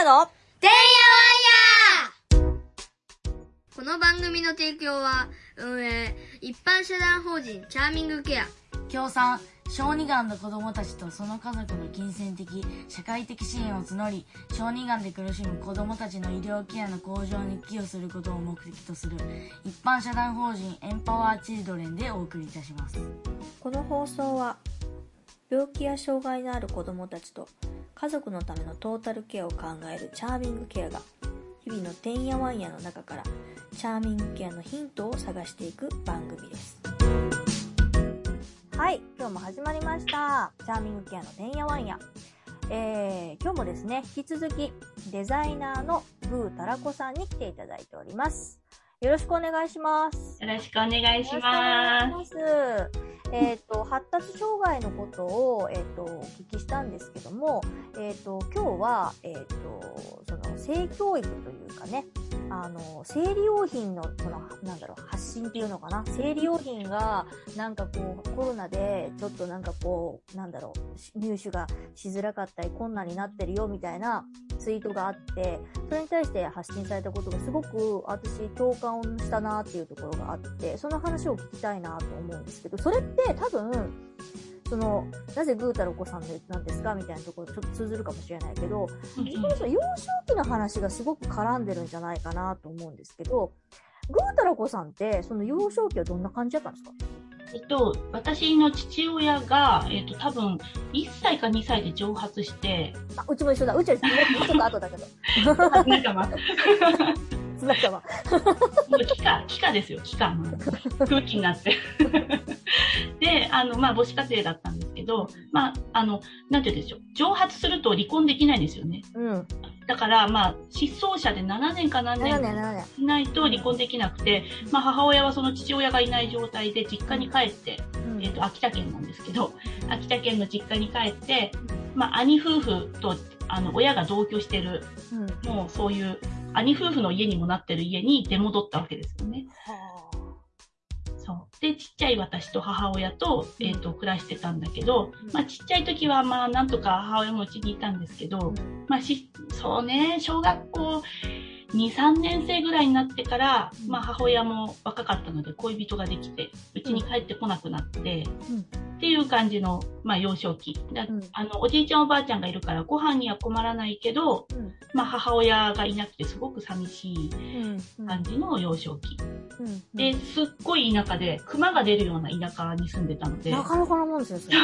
アの？てんやわんやこの番組の提供は、運営、一般社団法人チャーミングケア。協賛小児がんの子供たちとその家族の金銭的社会的支援を募り小児がんで苦しむ子供たちの医療ケアの向上に寄与することを目的とする一般社団法人エンパワーチルドレンでお送りいたします。この放送は病気や障害のある子どもたちと家族のためのトータルケアを考えるチャーミングケアが日々のてんやわんやの中からチャーミングケアのヒントを探していく番組です。はい今日も始まりました。チャーミングケアのてんやわんや。えー、今日もですね引き続きデザイナーのグータラコさんに来ていただいております。よろしくお願いします。よろしくお願いしよろしくお願いまします。えっ、と、発達障害のことを、えっ、と、お聞きしたんですけども、えっ、と、今日は、えっ、と、その、性教育というかね、あの、生理用品の、その、なんだろう、発信っていうのかな？生理用品が、なんかこう、コロナで、ちょっとなんかこう、なんだろう、入手がしづらかったり、困難になってるよ、みたいなツイートがあって、それに対して発信されたことがすごく私共感をしたなっていうところがあって、その話を聞きたいなと思うんですけど、それって多分、その、なぜグータロコさんなんですかみたいなところちょっと通ずるかもしれないけど、す。そこそ幼少期の話がすごく絡んでるんじゃないかなと思うんですけど、グータロコさんって、その幼少期はどんな感じだったんですか？えっと、私の父親が、えっと、多分、1歳か2歳で蒸発して、あ、うちも一緒だ。うちはちょっと後だけど。かまあ、つながわ。もう気化、気化ですよ、気化。空気になって。で、あの、まあ、母子家庭だったんですけど、まあ、あの、なんて言うんでしょう。蒸発すると離婚できないんですよね。うん。だから、まあ、失踪者で7年か何7年年、7年。いないと離婚できなくて、まあ、母親はその父親がいない状態で実家に帰って、うんえっと秋田県なんですけど秋田県の実家に帰って、まあ、兄夫婦とあの親が同居してる。うん。もうそういう兄夫婦の家にもなってる家に出戻ったわけですよね。はそう。でちっちゃい私と母親と,、えっと暮らしてたんだけど、まあ、ちっちゃい時はまあなんとか母親もうちにいたんですけど、まあ、しそうね小学校23年生ぐらいになってから、まあ、母親も若かったので恋人ができてうちに帰ってこなくなって、うん。っていう感じの、まあ、幼少期。だうん。あのおじいちゃんおばあちゃんがいるからご飯には困らないけど、うん。まあ、母親がいなくてすごく寂しいうん。感じの幼少期、うん。で、すっごい田舎で熊が出るような田舎に住んでたのでなかなかなもんですよ、それ。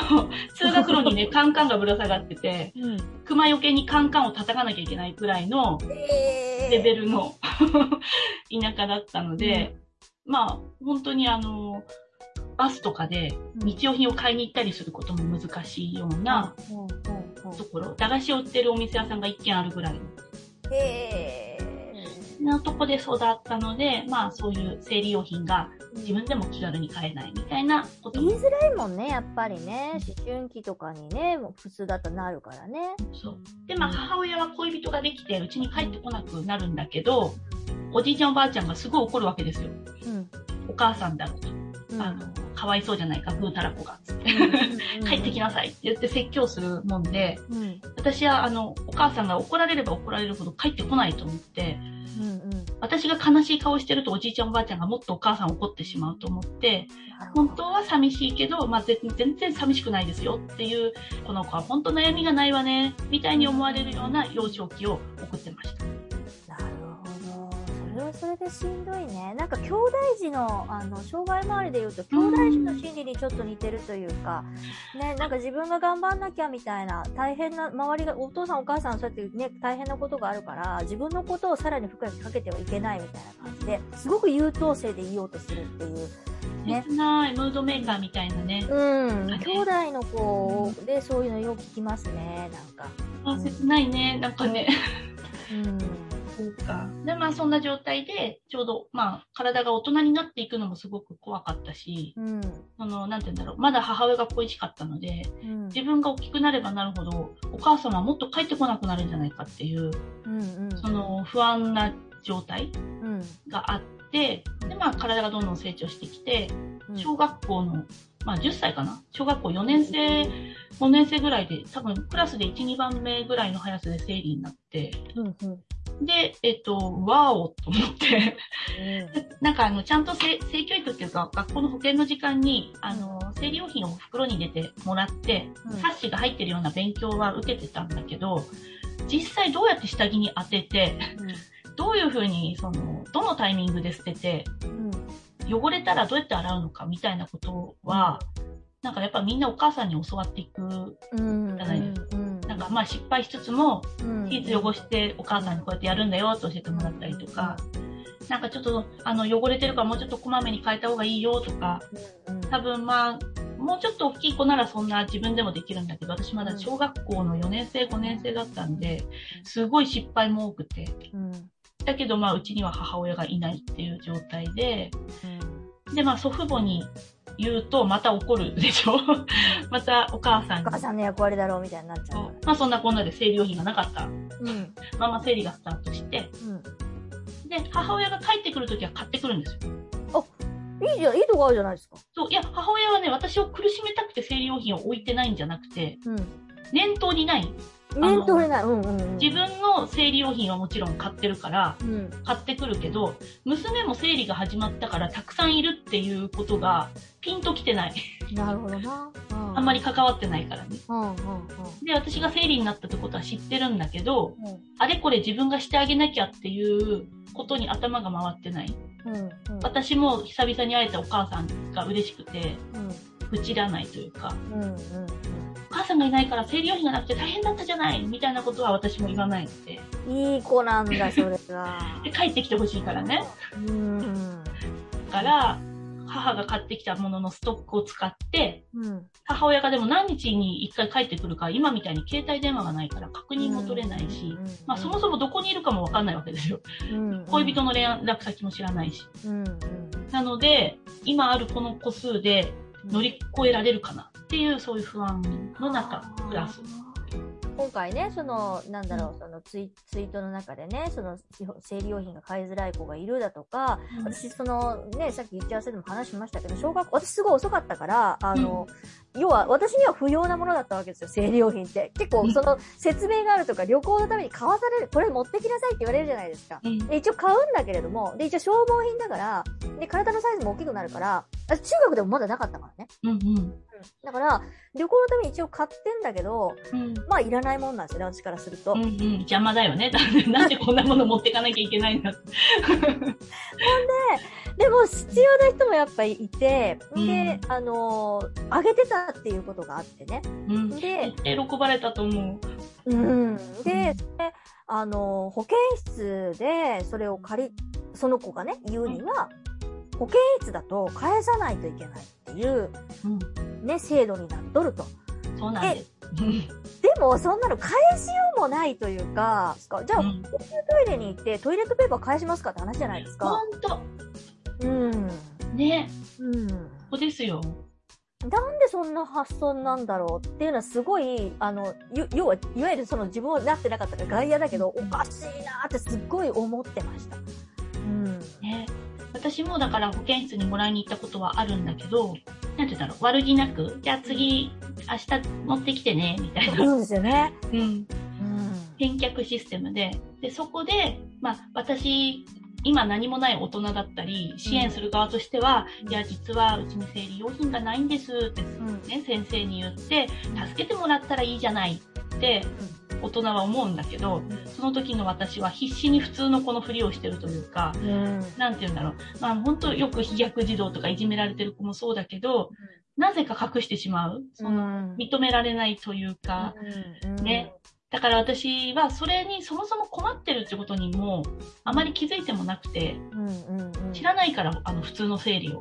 通学路にね カンカンがぶら下がっててうん。熊よけにカンカンを叩かなきゃいけないくらいのえレベルの 田舎だったので、まあ本当にあのバスとかで日用品を買いに行ったりすることも難しいようなうんうんうん。ところ、駄菓子を売ってるお店屋さんが一軒あるぐらいへのとこで育ったので、まあそういう生理用品が自分でも気軽に買えないみたいなことも言いづらいもんね、やっぱりね。思春期とかにね、もう普通だとなるからね。そう。で、まあ母親は恋人ができてうちに帰ってこなくなるんだけど、おじいちゃんおばあちゃんがすごい怒るわけですよ。うん。お母さんだろうと。うんあの、かわいそうじゃないか、ぐうたらこが。帰ってきなさいって言って説教するもんで、うん。私はあの、お母さんが怒られれば怒られるほど帰ってこないと思って、うんうん。私が悲しい顔してるとおじいちゃんおばあちゃんがもっとお母さん怒ってしまうと思って、本当は寂しいけど、まあ、ぜ全然寂しくないですよっていう、この子は本当悩みがないわね、みたいに思われるような幼少期を送ってました。はそれでしんどいね。なんか兄弟児の、あの、障害周りで言うと、兄弟児の心理にちょっと似てるというか、ね、なんか自分が頑張んなきゃみたいな、大変な、周りが、お父さんお母さんそうやってね、大変なことがあるから、自分のことをさらに負荷かけてはいけないみたいな感じで、すごく優等生でいようとするっていう。ね切ないムードメーカーみたいなね。うん。ね兄弟の子でそういうのよく聞きますね、なんか。あ切ないね、なんかね。うん。そうか。で、まあそんな状態で、ちょうど、まあ体が大人になっていくのもすごく怖かったし、うん。その、なんて言うんだろう、まだ母親が恋しかったので、うん。自分が大きくなればなるほど、お母様はもっと帰ってこなくなるんじゃないかっていう、うん。うん。その不安な状態うん。があって、で、まあ体がどんどん成長してきて、うん小学校のまあ10歳かな？小学校4年生、5年生ぐらいで、多分クラスで1、2番目ぐらいの速さで生理になって、うんうんで、えっと、わーおと思って、うなんかあの、ちゃんと性性教育っていうか、学校の保健の時間に、あの、生理用品を袋に入れてもらって、うん。冊子が入ってるような勉強は受けてたんだけど、実際どうやって下着に当てて、どういうふうに、その、どのタイミングで捨てて、ん。汚れたらどうやって洗うのかみたいなことは、なんかやっぱみんなお母さんに教わっていく。うんじゃないですうんなんかまあ失敗しつつも、うん。シーツ汚してお母さんにこうやってやるんだよって教えてもらったりとか、なんかちょっとあの汚れてるからもうちょっとこまめに変えた方がいいよとか、うん多分まあ、もうちょっと大きい子ならそんな自分でもできるんだけど、私まだ小学校の4年生、5年生だったんで、すごい失敗も多くて。うん。だけどまあうちには母親がいないっていう状態で、でまあ祖父母に言うとまた怒るでしょ？またお母さんにお母さんの役割だろうみたいになっちゃうかまあそんなこんなで生理用品がなかったら。うんまま生理がスタートして、うんで、母親が帰ってくるときは買ってくるんですよ。いいじゃん、いいとこあるじゃないですか。そう、いや、母親はね、私を苦しめたくて生理用品を置いてないんじゃなくて、うん。念頭にない。念頭にない。うんうんうん。自分の生理用品はもちろん買ってるから、うん。買ってくるけど、娘も生理が始まったからたくさんいるっていうことが、ピンときてない。なるほどな。あんまり関わってないからね。うんうんうん。で、私が生理になったってことは知ってるんだけど、うんあれこれ自分がしてあげなきゃっていうことに頭が回ってない。うんうん。私も久々に会えたお母さんが嬉しくて、うん愚痴らないというか、うんうんさんがいないから生理用品がなくて大変だったじゃないみたいなことは私も言わないので。うん。いい子なんだ、それが。で、帰ってきてほしいからね。うん。だから、母が買ってきたもののストックを使って、うん。母親がでも何日に一回帰ってくるか、今みたいに携帯電話がないから確認も取れないし、まあそもそもどこにいるかもわかんないわけですよ。も恋人の連絡先も知らないし。うんうん。なので、今あるこの個数で乗り越えられるかなっていう、そういう不安の中、クラス。今回ね、その、なんだろう、そのツイツイートの中でね、その、生理用品が買いづらい子がいるだとか、私、その、ね、さっき打ち合わせでも話しましたけど、小学校、私すごい遅かったから、あの、要は、私には不要なものだったわけですよ、生理用品って。結構、その、説明があるとか、旅行のために買わされる、これ持ってきなさいって言われるじゃないですか。うんで一応買うんだけれども、で、一応消耗品だから、で、体のサイズも大きくなるから、私中学でもまだなかったからね。うんうん。だから、旅行のために一応買ってんだけど、うんまあ、いらないもんなんですよね、私からすると。うんうん、邪魔だよね。なんでこんなもの持ってかなきゃいけない んだって。でも、必要な人もやっぱりいて、うんで、あのーあげてたっていうことがあってね。うん。で、喜ばれたと思う。うん。で、あのー保健室でそれを借り、その子がね、言うには、保健室だと返さないといけないっていう、うん。ね、制度になっとると。そうなんです。うんでも、そんなの返しようもないというか、じゃあ、うん公衆トイレに行ってトイレットペーパー返しますかって話じゃないですか？ほんと。うん。ね。うん。そうですよ。なんでそんな発想なんだろうっていうのはすごい、あの、ゆ要は、いわゆるその自分はなってなかったから外野だけど、おかしいなーってすっごい思ってました。うん。ね。私もだから保健室にもらいに行ったことはあるんだけど、なんて言うんだろう、悪気なく、じゃあ次、明日持ってきてね、みたいな。うんですよね。うん。うん。返却システムで、で、そこで、まあ、私、今何もない大人だったり、支援する側としては、うんいや、実はうちに生理用品がないんですって、うんね、先生に言って、助けてもらったらいいじゃないって、大人は思うんだけど、その時の私は必死に普通の子のふりをしてるというか、うん。なんて言うんだろう。まあ本当よく飛躍児童とかいじめられてる子もそうだけど、なぜか隠してしまう？その、の認められないというか、ね。だから私はそれにそもそも困ってるってことにもあまり気づいてもなくて。知らないからあの普通の生理を。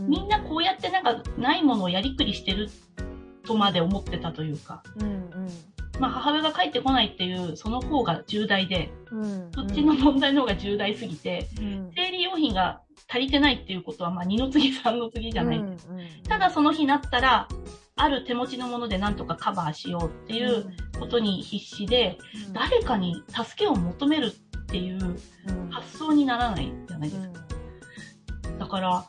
みんなこうやってなんかないものをやりくりしてるとまで思ってたというか。まあ母親が帰ってこないっていうその方が重大で、うん。そっちの問題の方が重大すぎて、うん、生理用品が足りてないっていうことはまあ二の次三の次じゃない。うんうんただその日になったら、ある手持ちのものでなんとかカバーしようっていうことに必死で、うん誰かに助けを求めるっていううん発想にならないじゃないですか。だから、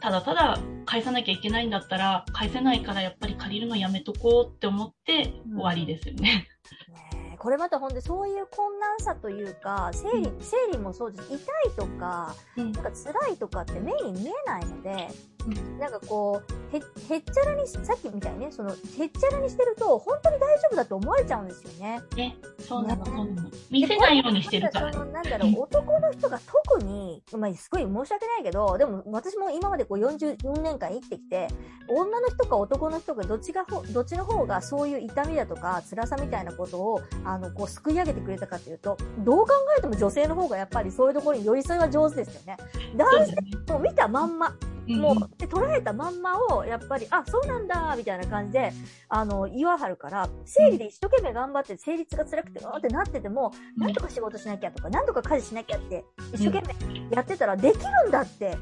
ただただ返さなきゃいけないんだったら、返せないからやっぱり借りるのやめとこうって思って終わりですよね。ねえこれまたほんでそういう困難さというか、生理、生理もそうです。痛いとか、うんなんか辛いとかって目に見えないので、うなんかこう、へ、へっちゃらにし、さっきみたいにね、その、へっちゃらにしてると、本当に大丈夫だと思われちゃうんですよね。ね、そうなの、ねそうなの。見せないようにしてるから。その、なんだろう、男の人が特に、まあ、すごい申し訳ないけど、でも私も今までこう44年間生きてきて、女の人か男の人かどっちがほ、どっちの方がそういう痛みだとか辛さみたいなことを、あの、こう、すくい上げてくれたかというと、どう考えても女性の方がやっぱりそういうところに寄り添いは上手ですよね。男性そう見たまんま、うんもう、で、捉えたまんまを、やっぱり、あ、そうなんだ、みたいな感じで、あの、言わはるから、生理で一生懸命頑張って、生理痛が辛くて、うーってなってても、うんなんとか仕事しなきゃとか、なんとか家事しなきゃって、一生懸命やってたら、できるんだって、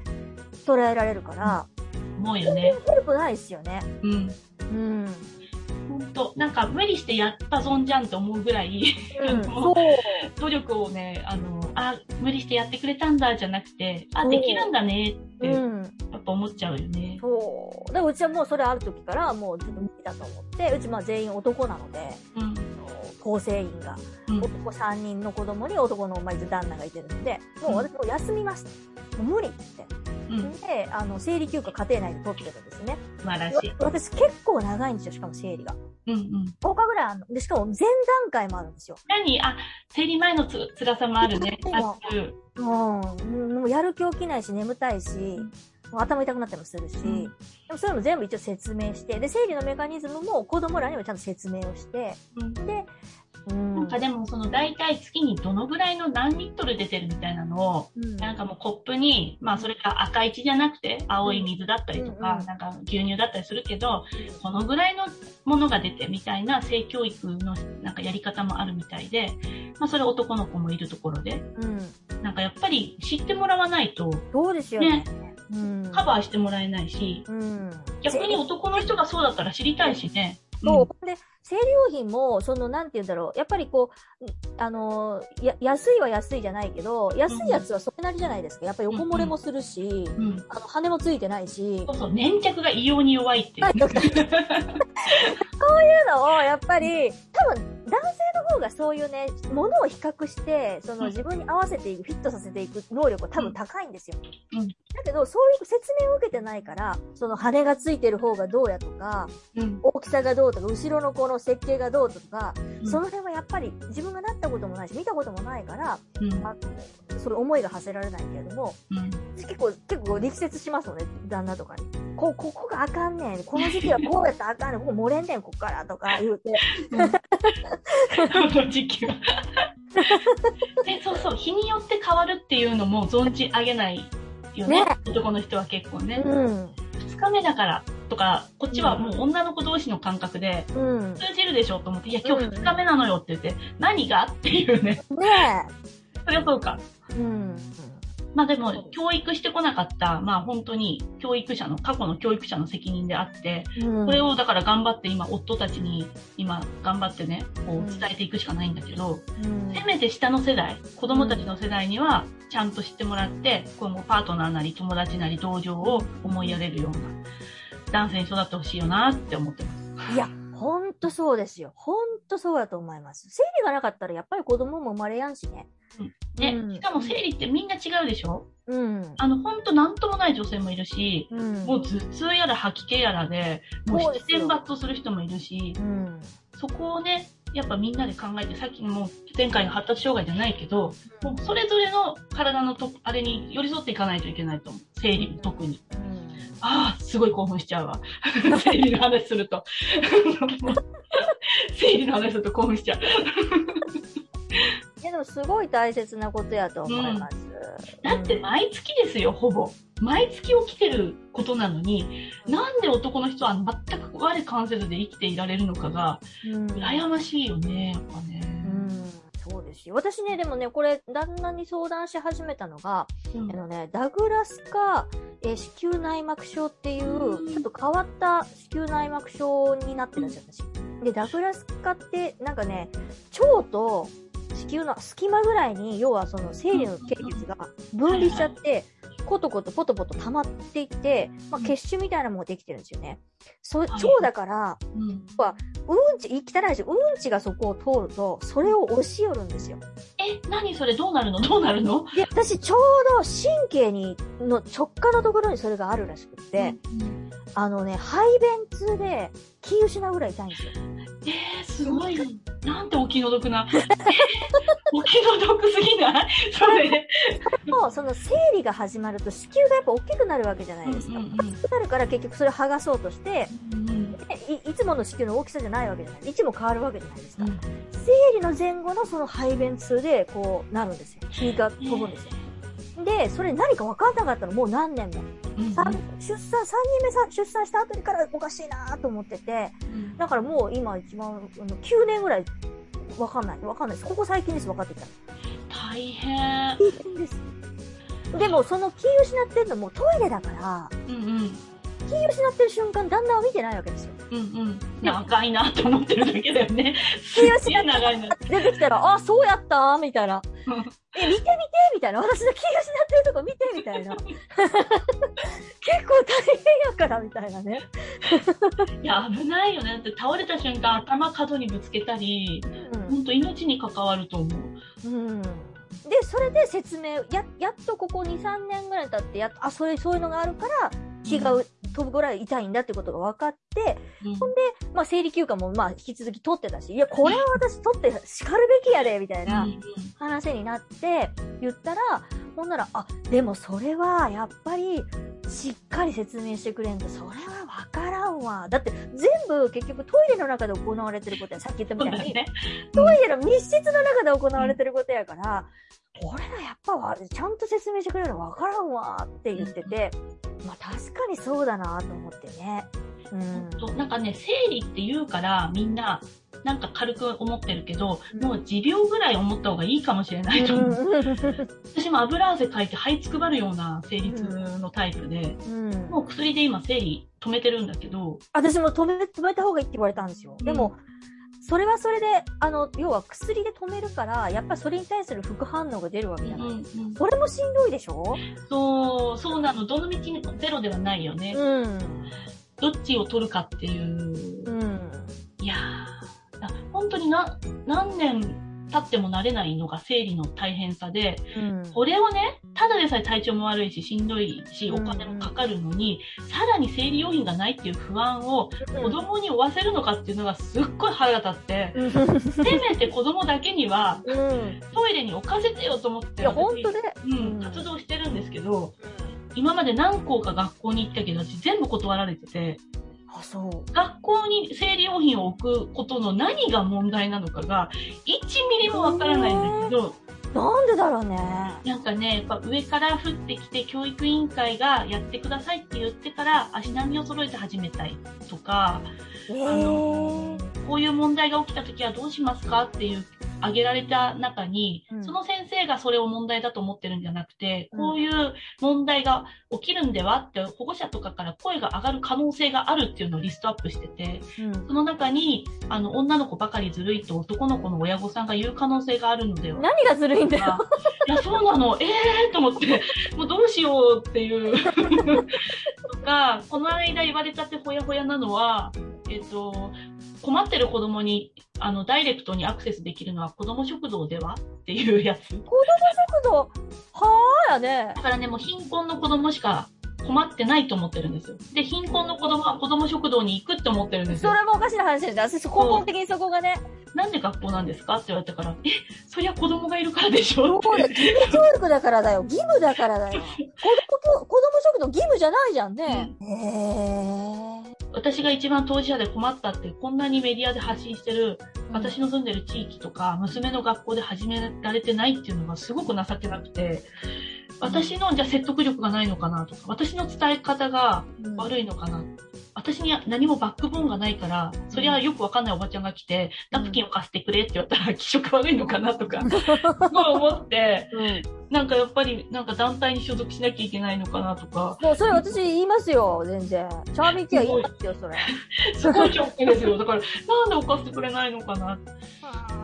捉えられるから、思うよね。悪くないですよね。うん。うん。本当なんか無理してやったぞんじゃんって思うぐらい、うん。努力をね、あの、あ、無理してやってくれたんだじゃなくて、あ、できるんだねって、やうん。っぱ思っちゃうよね。そう。で、うちはもうそれある時から、もうずっと無理だと思って、うちまあ全員男なので、うん。構成員が。うん。男3人の子供に男の、まあ、旦那がいてるんで、もう私もう休みます。もう無理って。うん。で、あの、生理休暇家庭内で取ってるんですね。素晴らしい。私結構長いんですよ、しかも生理が。うんうん。10日ぐらいあるの。で、しかも前段階もあるんですよ。何？あ、生理前のつ辛さもあるね。ある。うん。もうやる気起きないし、眠たいし、もう頭痛くなったりもするし、うんでもそれも全部一応説明して、で、生理のメカニズムも子供らにもちゃんと説明をして、うんで、うん。なんかでもその大体月にどのぐらいの何リットル出てるみたいなのを、うん、なんかもうコップに、まあそれが赤い血じゃなくて青い水だったりとか、うんうんなんか牛乳だったりするけど、このぐらいのものが出てみたいな性教育のなんかやり方もあるみたいで、まあそれ男の子もいるところで、うん。なんかやっぱり知ってもらわないとそうですよね。うん。カバーしてもらえないし、うん。逆に男の人がそうだったら知りたいしね。そう。で、生理用品も、その、なんて言うんだろう。やっぱりこう、あのーや、安いは安いじゃないけど、安いやつはそれなりじゃないですか。やっぱり横漏れもするし、うん。うん。あの、羽もついてないし、そうそう、粘着が異様に弱いっていう。そういうのを、やっぱり、多分、男性の方がそういうね、ものを比較して、その自分に合わせていく、フィットさせていく能力は多分高いんですよ。うんだけど、そういう説明を受けてないから、その羽がついてる方がどうやとか、うん。大きさがどうとか、後ろのこの設計がどうとか、うんその辺はやっぱり自分がなったこともないし、見たこともないから、うん。あの、そういう思いが馳せられないけれども、うん。結構、結構力説しますのね、旦那とかに。こ、ここがあかんねん。この時期はこうやったらあかんねん。ここ漏れんねん、こっからとか言うて。この時期は。で、そうそう、日によって変わるっていうのも存じ上げないよね。ね男の人は結構ね。うん。二日目だからとか、こっちはもう女の子同士の感覚で、うん。通じるでしょと思って、いや、今日二日目なのよって言って、何が？っていうね。ねそりゃそうか。え。うん。まあでも、教育してこなかった、まあ本当に教育者の、過去の教育者の責任であって、うん。これをだから頑張って今、夫たちに今頑張ってね、こうんう伝えていくしかないんだけど、うん、せめて下の世代、子供たちの世代には、ちゃんと知ってもらって、今後パートナーなり友達なり同情を思いやれるような男性に育ってほしいよなって思ってます。いや、ほんとそうですよ。ほんとそうだと思います。生理がなかったらやっぱり子供も生まれやんしね。ね、うんしかも生理ってみんな違うでしょ？うん。あの、ほんとなんともない女性もいるし、うん。もう頭痛やら吐き気やらで、もうそうですよ七点抜刀する人もいるし、うん。そこをね、やっぱみんなで考えて、さっきのもう前回の発達障害じゃないけど、もうそれぞれの体のと、あれに寄り添っていかないといけないと思う。生理も特に。うん。ああ、すごい興奮しちゃうわ。生理の話すると。生理の話すると興奮しちゃう。いや、でもすごい大切なことやと思います。だって毎月ですよ、ほぼ。毎月起きてることなのに、なんで男の人は全く我関せずで生きていられるのかが、うん、羨ましいよね、やっぱね。うん。そうですよ。私ね、でもね、これ、旦那に相談し始めたのが、うんあのね、ダグラスか、えー子宮内膜症っていう、ちょっと変わった子宮内膜症になってるんですよ、私。で、ダグラス科って、なんかね、腸と子宮の隙間ぐらいに、要はその生理の経血が分離しちゃって、コトコトポトポト溜まっていって、まあ、結晶みたいなものができてるんですよね。そはい腸だから、うん。うんち、汚いし、うんちがそこを通ると、それを押し寄るんですよ。え、何それどうなるの？どうなるの？で、私ちょうど神経に、の直下のところにそれがあるらしくって、うんあのね、排便痛で気失うぐらい痛いんですよ。えー、すごい。なんてお気の毒な。お気の毒すぎない？それ。もう、その生理が始まると子宮がやっぱ大きくなるわけじゃないですか。うんうんうん大きくなるから結局それを剥がそうとして、うんでいいつもの子宮の大きさじゃないわけじゃない。位置も変わるわけじゃないですか。うん生理の前後のその排便痛でこうなるんですよ。気が飛ぶんですよ。で、それ何か分かんなかったの、もう何年も。うんさ出産、3人目さ出産した後にからおかしいなと思ってて、うんだからもう今一番、あの9年ぐらい分かんない。分かんないです。ここ最近です、分かってきた。大変。大変です。でも、その気失ってるのもトイレだから、うんうん。気失ってる瞬間、旦那は見てないわけですよ。うんうん。長いなと思ってるだけだよね。すげえ長いな。出てきたら、あ、そうやった？みたいな。え、見て見てみたいな。私の気失ってるとこ見てみたいな。結構大変やから、みたいなね。いや、危ないよね。だって倒れた瞬間頭角にぶつけたり、ほんと命に関わると思う。うん。うん。で、それで説明、や、やっとここ2、3年ぐらい経って、やっと、あ、それ、そういうのがあるから、気がう飛ぶぐらい痛いんだってことが分かって、うんほんで、まあ、生理休暇も、まあ、引き続き取ってたし、いや、これは私取って叱るべきやで、みたいな。うん話になって言ったら、ほんなら、あ、でもそれはやっぱりしっかり説明してくれんと、それはわからんわ。だって全部結局トイレの中で行われてることや、さっき言ったみたいに、ね。トイレの密室の中で行われてることやから、これはやっぱわちゃんと説明してくれるのわからんわって言ってて、まあ確かにそうだなと思ってね。うん。なんかね、生理って言うからみんな、なんか軽く思ってるけど、うんもう持病ぐらい思った方がいいかもしれないと思う。う私も油汗かいて這いつくばるような生理痛のタイプで、ん。もう薬で今生理止めてるんだけど、私も止め、止めた方がいいって言われたんですよ。でも、それはそれで、あの、要は薬で止めるから、やっぱりそれに対する副反応が出るわけじゃない。うんうんそれもしんどいでしょ？そう、そうなの。どの道にゼロではないよね。うん。どっちを取るかっていう。うん。いや本当にな何年経っても慣れないのが生理の大変さで、うん。これをね、ただでさえ体調も悪いし、しんどいし、うんお金もかかるのに、さらに生理用品がないっていう不安を子供に負わせるのかっていうのがすっごい腹が立って、うん。せめて子供だけにはうん。トイレに置かせてよと思って、本当ね。うん、活動してるんですけど、今まで何校か学校に行ったけど、私全部断られてて、あ、そう。学校に生理用品を置くことの何が問題なのかが、1ミリもわからないんだけど、なんでだろうね。なんかね、やっぱ上から降ってきて教育委員会がやってくださいって言ってから足並みを揃えて始めたいとか、えあー。のこういう問題が起きた時はどうしますかっていう挙げられた中に、うんその先生がそれを問題だと思ってるんじゃなくて、うんこういう問題が起きるんではって保護者とかから声が上がる可能性があるっていうのをリストアップしてて、うんその中に、あの、女の子ばかりずるいと男の子の親御さんが言う可能性があるのでは何がずるいんだよ。いや、そうなの。ええー、と思って、もうどうしようっていう。とか、この間言われたってほやほやなのは、えっと、困ってる子供に、あの、ダイレクトにアクセスできるのは子供食堂では？っていうやつ。食堂、はーやねだ。からね、もう貧困の子供しか困ってないと思ってるんですよ。で、貧困の子供は子供食堂に行くって思ってるんですよ。それもおかしな話です。私、根本的にそこがね、なんで学校なんですか？って言われたから、え、そりゃ子供がいるからでしょ？そうだ、義務教育だからだよ。義務だからだよ。子供教、子供食堂義務じゃないじゃんね。へー。私が一番当事者で困ったって、こんなにメディアで発信してる、私の住んでる地域とか、娘の学校で始められてないっていうのがすごく情けなくて、私のじゃあ説得力がないのかなとか、私の伝え方がうん悪いのかな。私には何もバックボーンがないから、そりゃよくわかんないおばちゃんが来て、ナプキンを貸してくれって言われたら気色悪いのかなとか、すごい思って、うん。なんかやっぱりなんか団体に所属しなきゃいけないのかなとか、もうそれ私言いますよ、全然。チャーミングケア言いますよ、それ。すごいショックですよ。だから、なんでお貸してくれないのかなはあ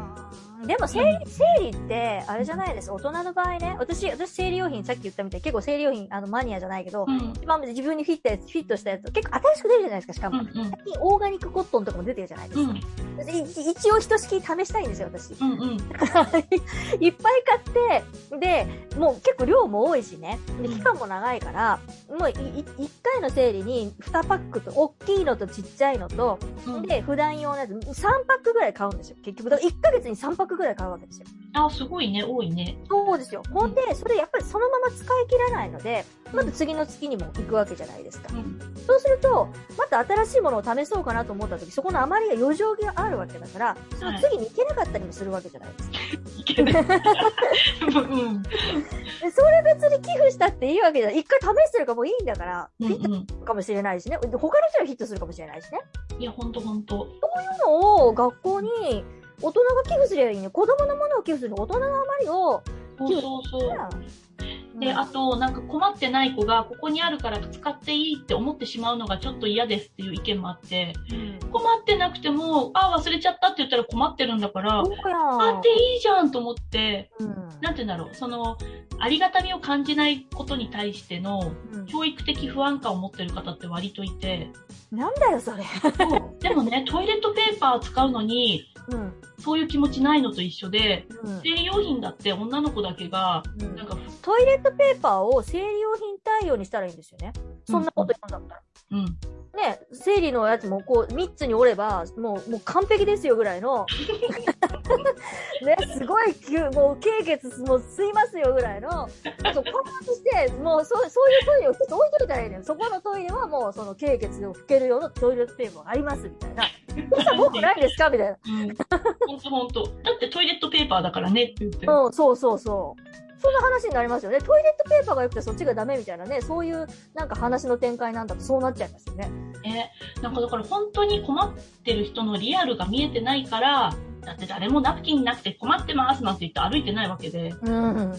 でも生理、生理って、あれじゃないです。大人の場合ね、私、私生理用品、さっき言ったみたいに結構生理用品、あの、マニアじゃないけど、うん。今まで自分にフィットやつ、フィットしたやつ、結構新しく出るじゃないですか、しかも。うん。うん。最近オーガニックコットンとかも出てるじゃないですか。うん。い一応ひとしきり試したいんですよ、私。うん。うん。いっぱい買って、で、もう結構量も多いしね。で、うん期間も長いから、もういい1回の生理に2パックと、大きいのとちっちゃいのと、うん。で、普段用のやつ、3パックぐらい買うんですよ。結局。だから1ヶ月に3パックぐらい買うわけですよ。あ、すごいね、多いね。そうですよ。ほんで、それやっぱりそのまま使い切らないので、また次の月にも行くわけじゃないですか。うん。そうすると、また新しいものを試そうかなと思った時、そこの余りが余剰があるわけだから、その次に行けなかったりもするわけじゃないですか。いけない。うん。でそれ別に寄付したっていいわけじゃない。一回試してるからもういいんだから、うんフィットかもしれないしね。で他の人にフィットするかもしれないしね。いや、ほんとほんと。そういうのを学校に大人が寄付すればいいね。子供のものを寄付するの大人の余りを、そうそうそう。で、あと、なんか困ってない子が、ここにあるから使っていいって思ってしまうのがちょっと嫌ですっていう意見もあって、うん、困ってなくても、あ、忘れちゃったって言ったら困ってるんだから。使っていいじゃんと思って、うんなんて言うんだろう、その、ありがたみを感じないことに対しての、うん教育的不安感を持ってる方って割といて、なんだよ、それ。でもね、トイレットペーパー使うのに、うん。そういう気持ちないのと一緒で、うん生理用品だって女の子だけが、うんなんか、トイレットペーパーを生理用品対応にしたらいいんですよね。そんなこと言うんだったら。うん。ね、生理のやつもこう、3つに折れば、もう、もう完璧ですよぐらいの、ね、すごい急、もう、経血もう吸いますよぐらいの、そう、こうして、もう、そう、そういうトイレを置いといたらいいのよ。そこのトイレはもう、その経血を拭ける用のトイレットペーパーがあります、みたいな。そしたら僕ないですか？みたいな。うん。ほんとほんと。だってトイレットペーパーだからねって言って。うん、そうそうそう。そんな話になりますよね。トイレットペーパーが良くてそっちがダメみたいなね、そういうなんか話の展開なんだとそうなっちゃいますよね。ね。なんかだから本当に困ってる人のリアルが見えてないから、だって誰もナプキンなくて困ってますなんて言って歩いてないわけで、うん。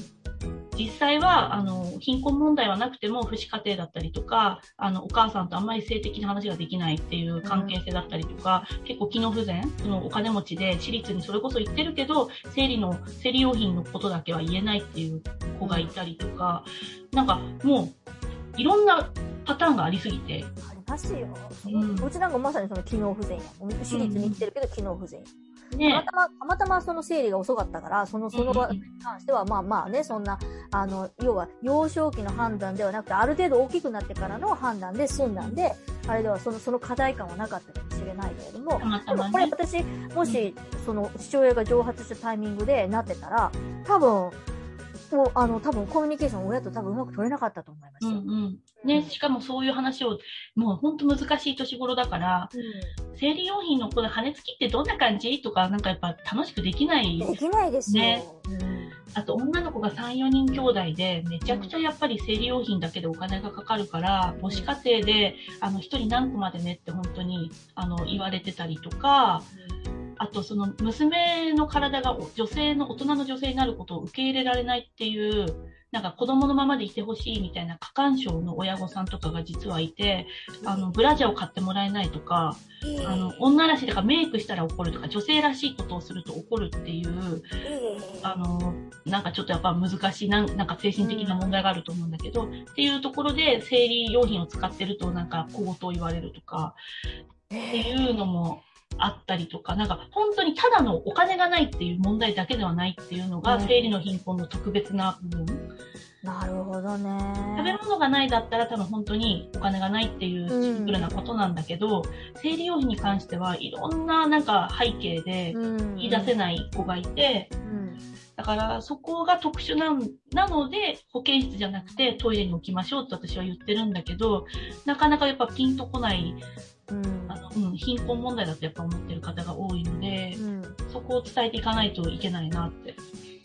実際は、あの、貧困問題はなくても、父子家庭だったりとか、あの、お母さんとあんまり性的な話ができないっていう関係性だったりとか、結構機能不全、そのお金持ちで私立にそれこそ行ってるけど、生理の、生理用品のことだけは言えないっていう子がいたりとか、なんかもう、いろんなパターンがありすぎて、ありますよ。うんうちなんかまさにその機能不全や。私立に行ってるけど機能不全や。たまね、たま、たまたまその生理が遅かったから、その、その場に関しては、まあまあね、そんな、あの、要は、幼少期の判断ではなくて、ある程度大きくなってからの判断で済んだんで、あれではその、その課題感はなかったかもしれないけれどもた、までたまね。もこれ私、もし、その、父親が蒸発したタイミングでなってたら、多分、もう、あの、多分コミュニケーション親と多分うまく取れなかったと思いますよ。うんうん。ね、しかもそういう話を、もう本当難しい年頃だから、生理用品のこの羽根つきってどんな感じ？とか、なんかやっぱ楽しくできない。できないですよ。ね。あと女の子が3、4人兄弟で、めちゃくちゃやっぱり生理用品だけでお金がかかるから、母子家庭で、あの、一人何個までねって本当に、あの、言われてたりとか、あとその娘の体が女性の、大人の女性になることを受け入れられないっていう、なんか子供のままでいてほしいみたいな過干渉の親御さんとかが実はいて、あの、ブラジャーを買ってもらえないとか、あの、女らしいとかメイクしたら怒るとか、女性らしいことをすると怒るっていう、あの、なんかちょっとやっぱ難しい、なんなんか精神的な問題があると思うんだけど、っていうところで生理用品を使ってるとなんか小言を言われるとか、っていうのもあったりとか、なんか本当にただのお金がないっていう問題だけではないっていうのが、うん生理の貧困の特別な部分。なるほどね。食べ物がないだったら多分本当にお金がないっていうシンプルなことなんだけど、生理用品に関してはいろんななんか背景でうん言い出せない子がいて、うんだからそこが特殊なんなので保健室じゃなくてトイレに置きましょうって私は言ってるんだけど、なかなかやっぱピンとこない、うんあの、うん、貧困問題だとやっぱ思ってる方が多いので、うんそこを伝えていかないといけないなって。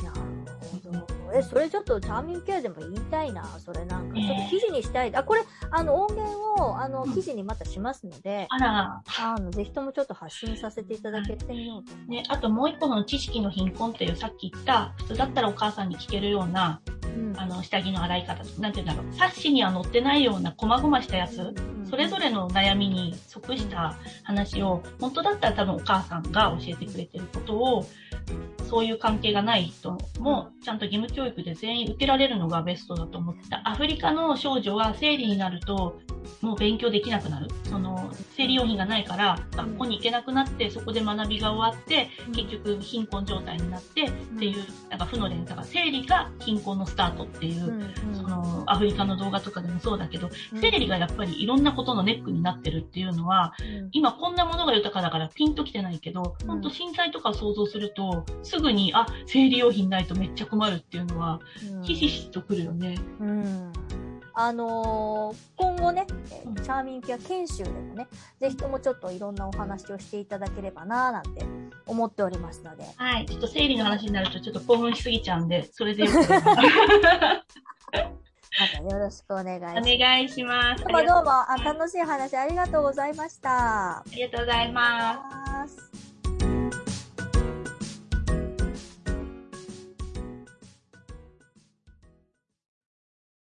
なるほど。え、それちょっとチャーミングケアでも言いたいな。それなんか、ちょっと記事にしたい。あ、これ、あの、音源を、あの、うん記事にまたしますので、あら、あの、ぜひともちょっと発信させていただけてみようと。ね、あともう一個の知識の貧困っていうさっき言った、普通だったらお母さんに聞けるような、うんあの、下着の洗い方、なんて言うんだろう、冊子には載ってないような細々したやつ、うんそそれぞれの悩みに即した話を、本当だったら多分お母さんが教えてくれてることを、そういう関係がない人も、ちゃんと義務教育で全員受けられるのがベストだと思ってた。アフリカの少女は生理になると、もう勉強できなくなる。その、生理用品がないから、学校に行けなくなって、そこで学びが終わって、結局貧困状態になって、っていう、なんか負の連鎖が、生理が貧困のスタートっていう、その、アフリカの動画とかでもそうだけど、生理がやっぱりいろんなことのネックになってるっていうのは、今こんなものが豊かだからピンときてないけど、本当震災とかを想像すると、すぐに、あ、生理用品ないとめっちゃ困るっていうのは、ひしひしとくるよね。うんあのー、今後ね、チャーミングケア研修でもね、ぜひともちょっといろんなお話をしていただければなぁなんて思っておりますので。はい。ちょっと生理の話になるとちょっと興奮しすぎちゃうんで、それでよく またよろしくお願いします。お願いします。どうもどうもあ楽しい話ありがとうございました。ありがとうございます。